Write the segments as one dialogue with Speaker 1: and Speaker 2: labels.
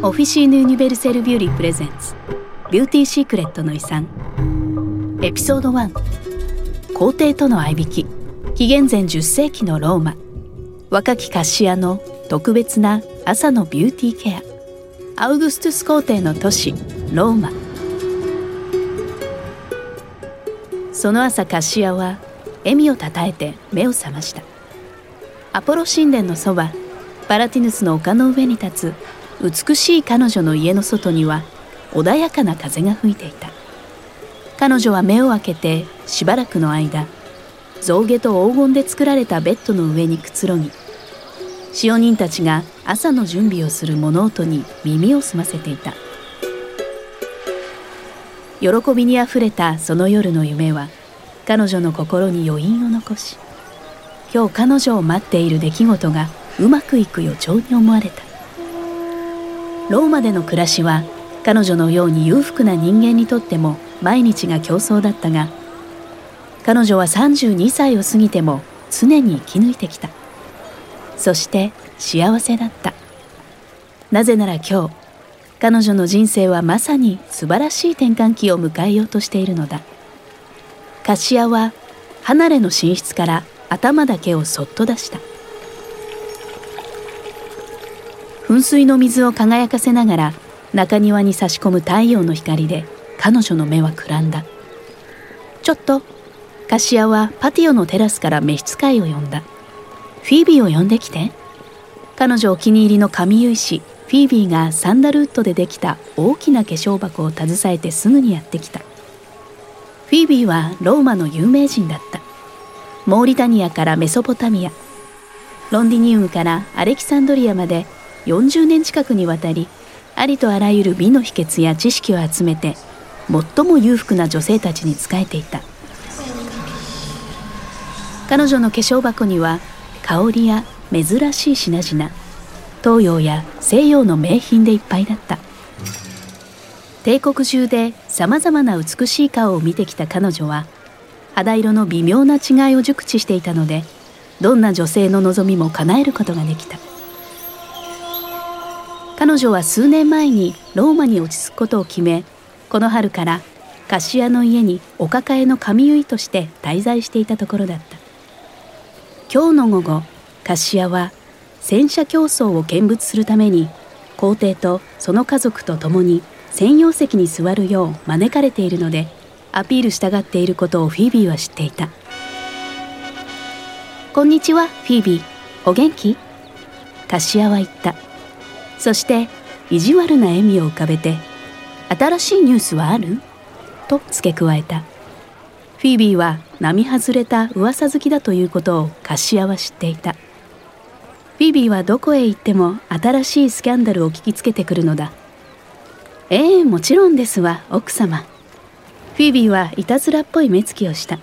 Speaker 1: Officine Universelle Buly presents。ビューティーシークレットの遺産。エピソード1皇帝との合いびき。紀元前10世紀のローマ。若きカシアの特別な朝のビューティーケア。アウグストゥス皇帝の都市ローマ。その朝カシアは笑みをたたえて目を覚ました。アポロ神殿のそばパラティヌスの丘の上に立つ美しい彼女の家の外には穏やかな風が吹いていた。彼女は目を開けてしばらくの間象牙と黄金で作られたベッドの上にくつろぎ使用人たちが朝の準備をする物音に耳を澄ませていた。喜びにあふれたその夜の夢は彼女の心に余韻を残し今日彼女を待っている出来事がうまくいく予兆に思われた。ローマでの暮らしは彼女のように裕福な人間にとっても毎日が競争だったが彼女は32歳を過ぎても常に生き抜いてきた。そして幸せだった。なぜなら今日彼女の人生はまさに素晴らしい転換期を迎えようとしているのだ。カシアは離れの寝室から頭だけをそっと出した。噴水の水を輝かせながら中庭に差し込む太陽の光で彼女の目はくらんだ。ちょっとカシアはパティオのテラスから召使いを呼んだ。フィービーを呼んできて。彼女お気に入りの髪結い師フィービーがサンダルウッドでできた大きな化粧箱を携えてすぐにやってきた。フィービーはローマの有名人だった。モーリタニアからメソポタミア。ロンディニウムからアレキサンドリアまで40年近くにわたりありとあらゆる美の秘訣や知識を集めて最も裕福な女性たちに仕えていた。彼女の化粧箱には香りや珍しい品々東洋や西洋の名品でいっぱいだった。帝国中でさまざまな美しい顔を見てきた彼女は肌色の微妙な違いを熟知していたのでどんな女性の望みも叶えることができた。彼女は数年前にローマに落ち着くことを決めこの春からカシアの家にお抱えの髪結いとして滞在していたところだった。今日の午後カシアは戦車競争を見物するために皇帝とその家族と共に専用席に座るよう招かれているのでアピールしたがっていることをフィービーは知っていた。こんにちはフィービー。お元気？カシアは言った。そして意地悪な笑みを浮かべて「新しいニュースはある?」と付け加えた。フィービーは並外れた噂好きだということをカシアは知っていた。フィービーはどこへ行っても新しいスキャンダルを聞きつけてくるのだ。ええもちろんですわ奥様。フィービーはいたずらっぽい目つきをした。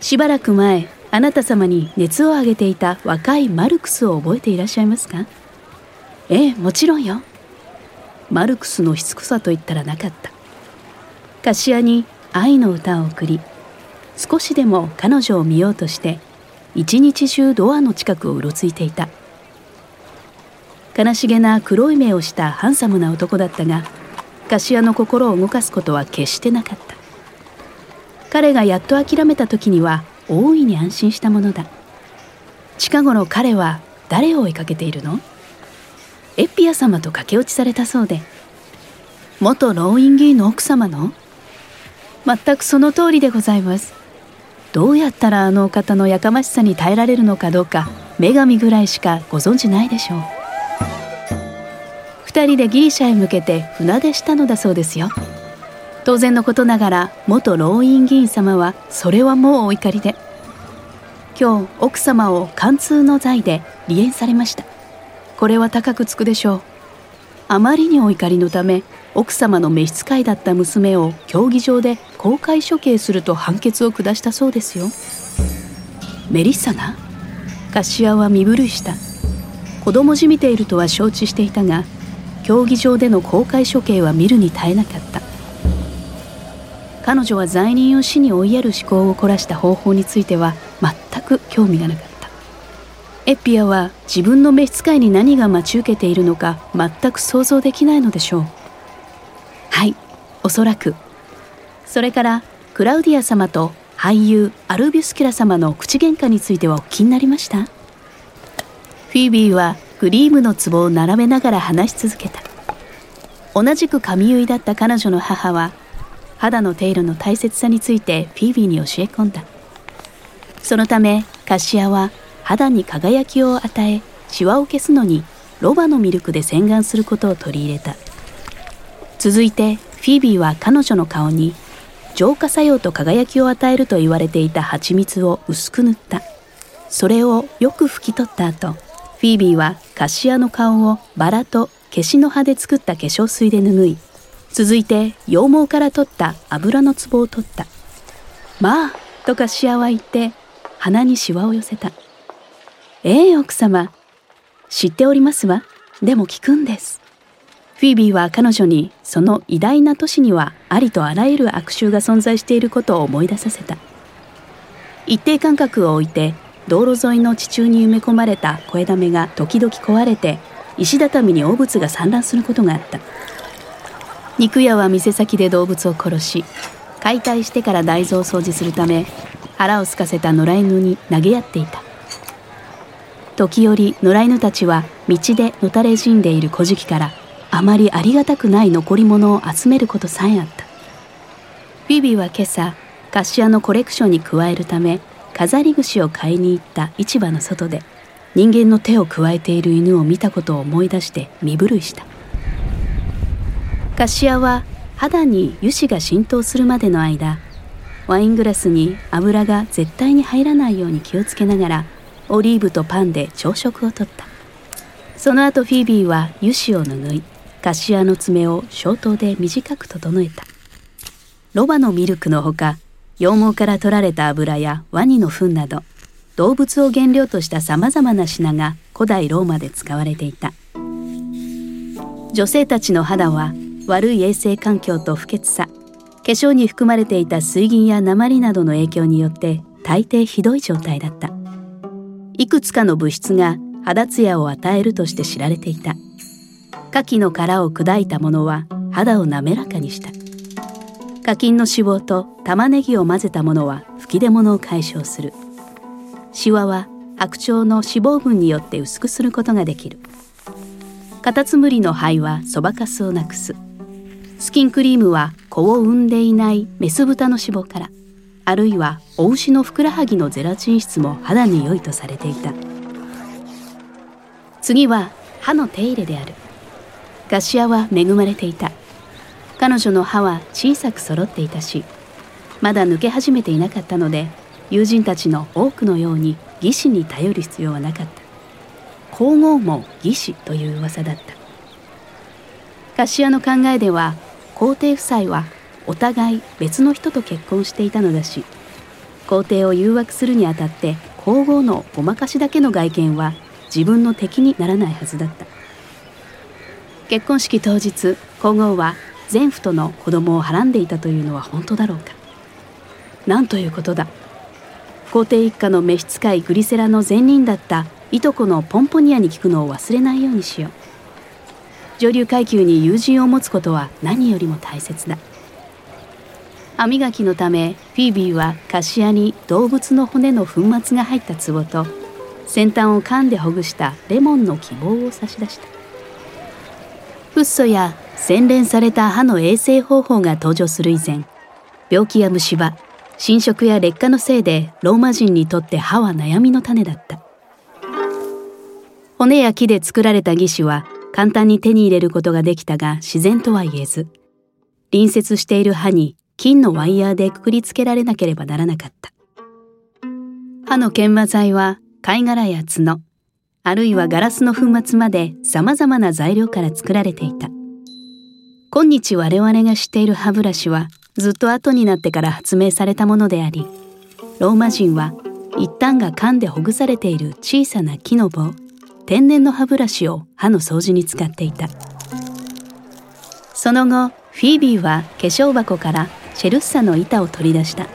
Speaker 1: しばらく前あなた様に熱を上げていた若いマルクスを覚えていらっしゃいますか？ええもちろんよ。マルクスのしつこさと言ったらなかった。カシアに愛の歌を送り少しでも彼女を見ようとして一日中ドアの近くをうろついていた。悲しげな黒い目をしたハンサムな男だったがカシアの心を動かすことは決してなかった。彼がやっと諦めた時には大いに安心したものだ。近頃彼は誰を追いかけているの？エピア様と駆け落ちされたそうで。元老院議員の奥様の？全くその通りでございます。どうやったらあのお方のやかましさに耐えられるのかどうか女神ぐらいしかご存じないでしょう。二人でギリシャへ向けて船出したのだそうですよ。当然のことながら元老院議員様はそれはもうお怒りで。今日奥様を貫通の罪で離縁されました。これは高くつくでしょう。あまりにお怒りのため奥様の召使いだった娘を競技場で公開処刑すると判決を下したそうですよ。メリッサがカシアは身震いした。子供じみているとは承知していたが競技場での公開処刑は見るに耐えなかった。彼女は罪人を死に追いやる思考を凝らした方法については全く興味がなかった。エピアは自分の召使いに何が待ち受けているのか全く想像できないのでしょう。はいおそらく。それからクラウディア様と俳優アルビュスキュラ様の口喧嘩についてはお気になりました？フィービーはクリームの壺を並べながら話し続けた。同じく髪結いだった彼女の母は肌の手入れの大切さについてフィービーに教え込んだ。そのためカシアは肌に輝きを与えシワを消すのにロバのミルクで洗顔することを取り入れた。続いてフィービーは彼女の顔に浄化作用と輝きを与えると言われていた蜂蜜を薄く塗った。それをよく拭き取った後フィービーはカシアの顔をバラとケシの葉で作った化粧水で拭い続いて羊毛から取った油の壺を取った。まあとカシアは言って鼻にシワを寄せた。ええ奥様。知っておりますわ。でも聞くんです。フィービーは彼女にその偉大な都市にはありとあらゆる悪臭が存在していることを思い出させた。一定間隔を置いて道路沿いの地中に埋め込まれた小枝目が時々壊れて石畳に汚物が散乱することがあった。肉屋は店先で動物を殺し解体してから大豆を掃除するため腹を空かせた野良犬に投げ合っていた。時折野良犬たちは道でのたれ死んでいる小敷からあまりありがたくない残り物を集めることさえあった。フィビビは今朝カシアのコレクションに加えるため飾り串を買いに行った市場の外で人間の手を加えている犬を見たことを思い出して身震いした。カシアは肌に油脂が浸透するまでの間ワイングラスに油が絶対に入らないように気をつけながらオリーブとパンで朝食をとった。その後フィービーは油脂を拭いカシアの爪を消灯で短く整えた。ロバのミルクのほか羊毛から取られた油やワニの糞など動物を原料としたさまざまな品が古代ローマで使われていた。女性たちの肌は悪い衛生環境と不潔さ化粧に含まれていた水銀や鉛などの影響によって大抵ひどい状態だった。いくつかの物質が肌ツヤを与えるとして知られていた。牡蠣の殻を砕いたものは肌を滑らかにした。課金の脂肪と玉ねぎを混ぜたものは吹き出物を解消する。シワは白鳥の脂肪分によって薄くすることができる。カタツムリの肺はそばかすをなくす。スキンクリームは子を産んでいないメス豚の脂肪から。あるいはお牛のふくらはぎのゼラチン質も肌に良いとされていた。次は歯の手入れである。ガシアは恵まれていた。彼女の歯は小さく揃っていたしまだ抜け始めていなかったので友人たちの多くのように義士に頼る必要はなかった。皇后も義士という噂だった。カシアの考えでは皇帝夫妻はお互い別の人と結婚していたのだし皇帝を誘惑するにあたって皇后のごまかしだけの外見は自分の敵にならないはずだった。結婚式当日皇后は前夫との子供をはらんでいたというのは本当だろうか。なんということだ。皇帝一家の召使いグリセラの前任だったいとこのポンポニアに聞くのを忘れないようにしよう。上流階級に友人を持つことは何よりも大切だ。歯磨きのためフィービーはカシアに動物の骨の粉末が入った壺と先端を噛んでほぐしたレモンの希望を差し出した。フッ素や洗練された歯の衛生方法が登場する以前病気や虫歯侵食や劣化のせいでローマ人にとって歯は悩みの種だった。骨や木で作られた義手は簡単に手に入れることができたが自然とは言えず隣接している歯に金のワイヤーでくくりつけられなければならなかった歯の研磨剤は貝殻や角あるいはガラスの粉末まで様々な材料から作られていた。今日我々が知っている歯ブラシはずっと後になってから発明されたものであり、ローマ人は一旦が噛んでほぐされている小さな木の棒、天然の歯ブラシを歯の掃除に使っていた。その後、フィービーは化粧箱からシェルッサの板を取り出した。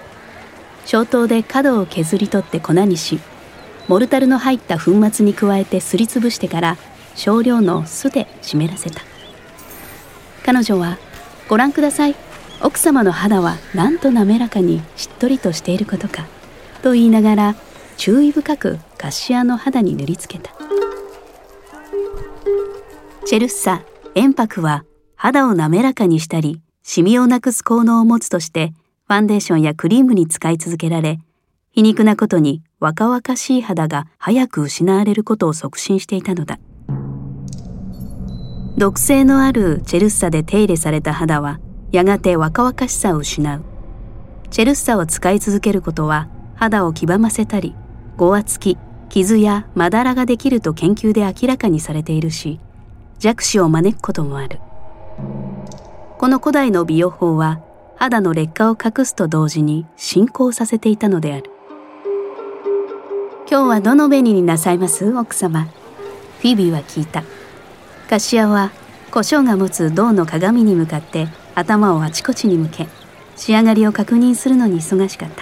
Speaker 1: 消灯で角を削り取って粉にし、モルタルの入った粉末に加えてすりつぶしてから少量の酢で湿らせた。彼女は「ご覧ください。奥様の肌はなんと滑らかにしっとりとしていることか」と言いながら注意深くカシアの肌に塗りつけた。チェルッサ塩白は肌を滑らかにしたりシミをなくす効能を持つとしてファンデーションやクリームに使い続けられ皮肉なことに若々しい肌が早く失われることを促進していたのだ。毒性のあるチェルッサで手入れされた肌はやがて若々しさを失う。チェルッサを使い続けることは肌を黄ばませたりごわつき傷やまだらができると研究で明らかにされているし弱視を招くこともある。この古代の美容法は肌の劣化を隠すと同時に進行させていたのである。今日はどの紅になさいます？奥様。フィービーは聞いた。カシアは胡椒が持つ銅の鏡に向かって頭をあちこちに向け仕上がりを確認するのに忙しかった。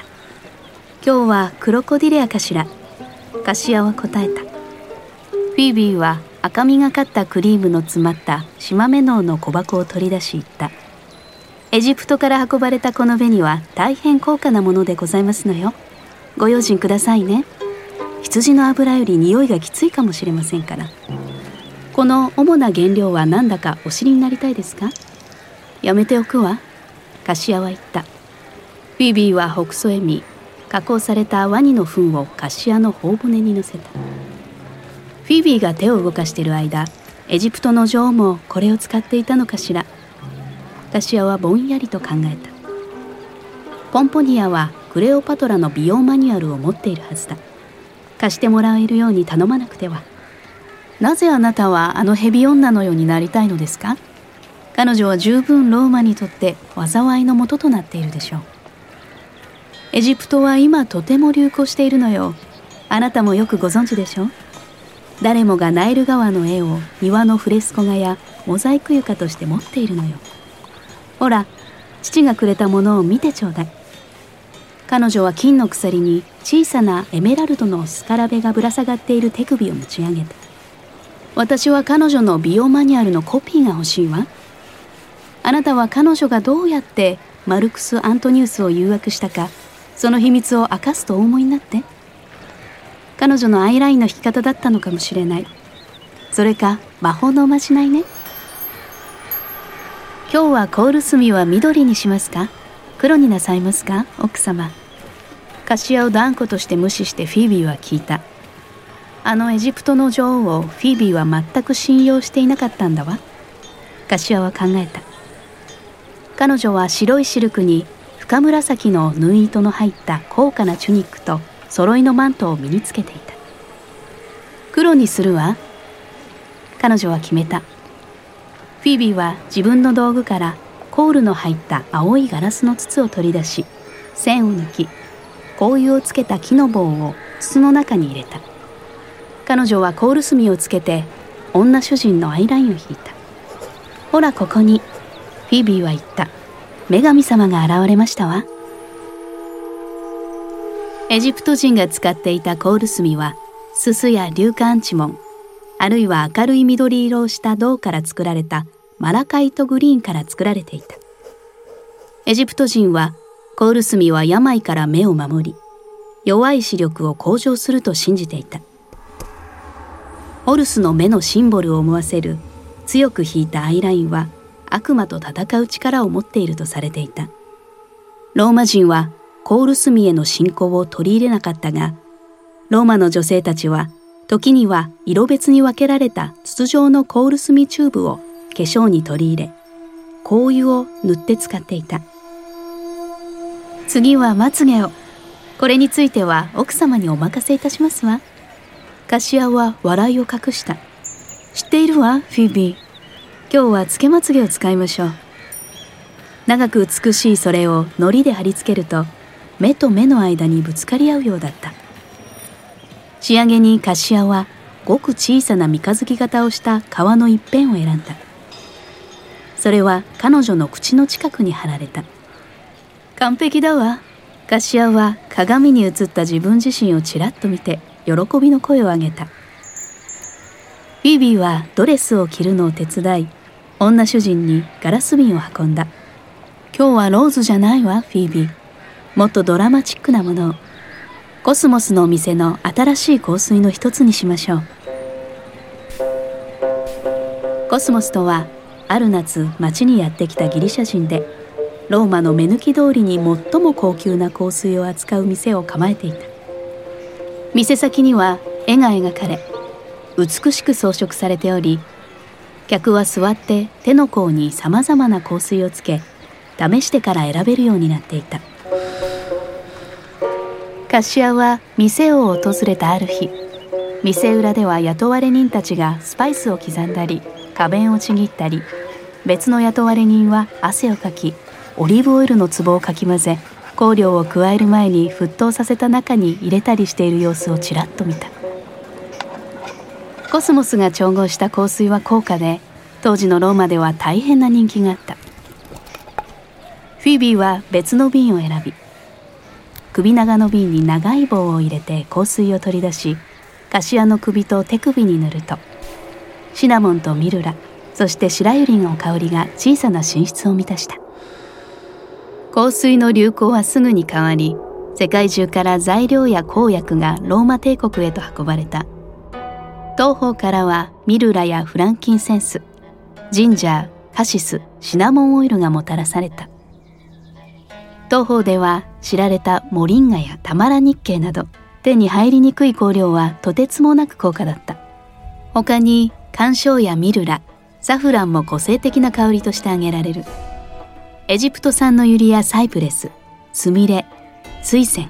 Speaker 1: 今日はクロコディレアかしら？カシアは答えた。フィービーは赤みがかったクリームの詰まった島目のの小箱を取り出し言った。エジプトから運ばれたこの紅は大変高価なものでございますのよ。ご用心くださいね。羊の油より匂いがきついかもしれませんから。この主な原料は何だかお知りになりたいですか？やめておくわ。カシアは言った。フィービーは北曽へ見加工されたワニの糞をカシアの頬骨に乗せた。フィービーが手を動かしている間エジプトの女王もこれを使っていたのかしら。カシアはぼんやりと考えた。ポンポニアはクレオパトラの美容マニュアルを持っているはずだ。貸してもらえるように頼まなくては。なぜあなたはあのヘビ女のようになりたいのですか？彼女は十分ローマにとって災いのもととなっているでしょう。エジプトは今とても流行しているのよ。あなたもよくご存知でしょう。誰もがナイル川の絵を庭のフレスコ画やモザイク床として持っているのよ。ほら父がくれたものを見てちょうだい。彼女は金の鎖に小さなエメラルドのスカラベがぶら下がっている手首を持ち上げた。私は彼女の美容マニュアルのコピーが欲しいわ。あなたは彼女がどうやってマルクス・アントニウスを誘惑したかその秘密を明かすとお思いになって。彼女のアイラインの引き方だったのかもしれない。それか魔法のおまじないね。今日はコール炭は緑にしますか？黒になさいますか？奥様。カシアを断固として無視してフィービーは聞いた。あのエジプトの女王をフィービーは全く信用していなかったんだわ。カシアは考えた。彼女は白いシルクに深紫の縫い糸の入った高価なチュニックと揃いのマントを身につけていた。黒にするわ。彼女は決めた。フィービーは自分の道具からコールの入った青いガラスの筒を取り出し線を抜き香油をつけた木の棒を筒の中に入れた。彼女はコール炭をつけて女主人のアイラインを引いた。ほらここに。フィービーは言った。女神様が現れましたわ。エジプト人が使っていたコール炭はすすや硫化アンチモンあるいは明るい緑色をした銅から作られたマラカイトグリーンから作られていた。エジプト人はコールスミは病から目を守り弱い視力を向上すると信じていた。ホルスの目のシンボルを思わせる強く引いたアイラインは悪魔と戦う力を持っているとされていた。ローマ人はコール墨への信仰を取り入れなかったがローマの女性たちは時には色別に分けられた筒状のコール墨チューブを化粧に取り入れ香油を塗って使っていた。次はまつげを。これについては奥様にお任せいたしますわ。カシアは笑いを隠した。知っているわフィービー。今日はつけまつげを使いましょう。長く美しいそれを糊で貼り付けると目と目の間にぶつかり合うようだった。仕上げにカシアはごく小さな三日月型をした皮の一辺を選んだ。それは彼女の口の近くに貼られた。完璧だわ。カシアは鏡に映った自分自身をちらっと見て喜びの声を上げた。フィービーはドレスを着るのを手伝い女主人にガラス瓶を運んだ。今日はローズじゃないわフィービー。もっとドラマチックなものをコスモスのお店の新しい香水の一つにしましょう。コスモスとはある夏町にやってきたギリシャ人でローマの目抜き通りに最も高級な香水を扱う店を構えていた。店先には絵が描かれ美しく装飾されており客は座って手の甲にさまざまな香水をつけ試してから選べるようになっていた。カシアは店を訪れたある日店裏では雇われ人たちがスパイスを刻んだり花弁をちぎったり別の雇われ人は汗をかきオリーブオイルの壺をかき混ぜ香料を加える前に沸騰させた中に入れたりしている様子をちらっと見た。コスモスが調合した香水は高価で当時のローマでは大変な人気があった。フィービーは別の瓶を選び首長の瓶に長い棒を入れて香水を取り出しカシアの首と手首に塗るとシナモンとミルラそして白百合の香りが小さな寝室を満たした。香水の流行はすぐに変わり世界中から材料や香薬がローマ帝国へと運ばれた。東方からはミルラやフランキンセンスジンジャーカシスシナモンオイルがもたらされた。東方では知られたモリンガやタマラ日系など手に入りにくい香料はとてつもなく高価だった。他に干渉やミルラサフランも個性的な香りとして挙げられる。エジプト産のユリやサイプレススミレ水仙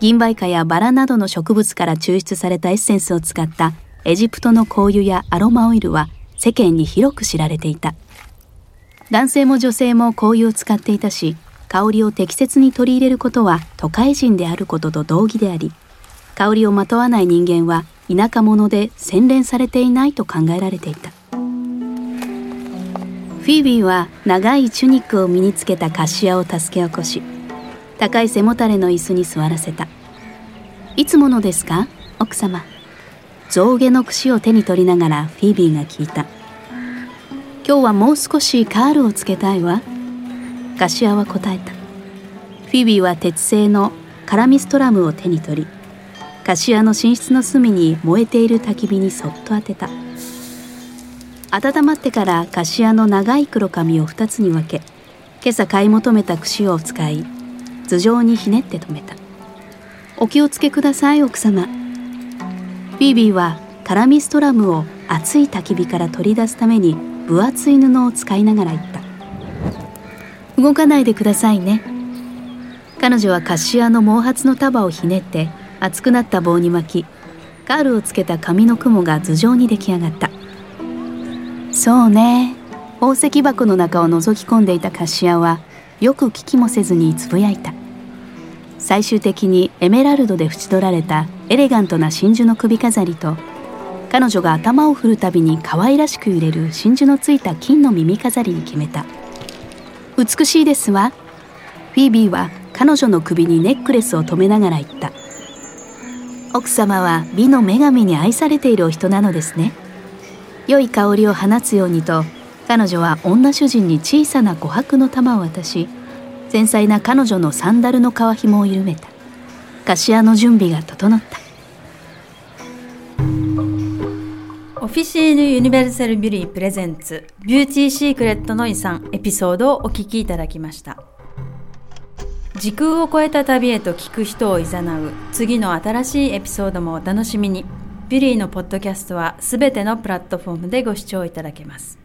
Speaker 1: 銀梅花やバラなどの植物から抽出されたエッセンスを使ったエジプトの香油やアロマオイルは世間に広く知られていた。男性も女性も香油を使っていたし香りを適切に取り入れることは都会人であることと同義であり香りをまとわない人間は田舎者で洗練されていないと考えられていた。フィービーは長いチュニックを身につけたカシアを助け起こし高い背もたれの椅子に座らせた。いつものですか？奥様。象牙の櫛を手に取りながらフィービーが聞いた。今日はもう少しカールをつけたいわ。カシアは答えた。フィービーは鉄製のカラミストラムを手に取りカシアの寝室の隅に燃えている焚き火にそっと当てた。温まってからカシアの長い黒髪を2つに分け今朝買い求めた櫛を使い頭上にひねって止めた。お気をつけください奥様。フィービーはカラミストラムを熱い焚き火から取り出すために分厚い布を使いながら言った。動かないでくださいね。彼女はカシアの毛髪の束をひねって熱くなった棒に巻きカールをつけた紙の雲が頭上に出来上がった。そうね。宝石箱の中を覗き込んでいたカシアはよく聞きもせずにつぶやいた。最終的にエメラルドで縁取られたエレガントな真珠の首飾りと彼女が頭を振るたびに可愛らしく揺れる真珠のついた金の耳飾りに決めた。美しいですわ。フィービーは彼女の首にネックレスを留めながら言った。奥様は美の女神に愛されているお人なのですね。良い香りを放つようにと彼女は女主人に小さな琥珀の玉を渡し繊細な彼女のサンダルの皮紐を緩めた。カシアの準備が整った。
Speaker 2: Officine Universelle Buly presents ビューティー・シークレットの遺産エピソードをお聞きいただきました。時空を超えた旅へと聞く人を誘う次の新しいエピソードもお楽しみに。ビュリーのポッドキャストはすべてのプラットフォームでご視聴いただけます。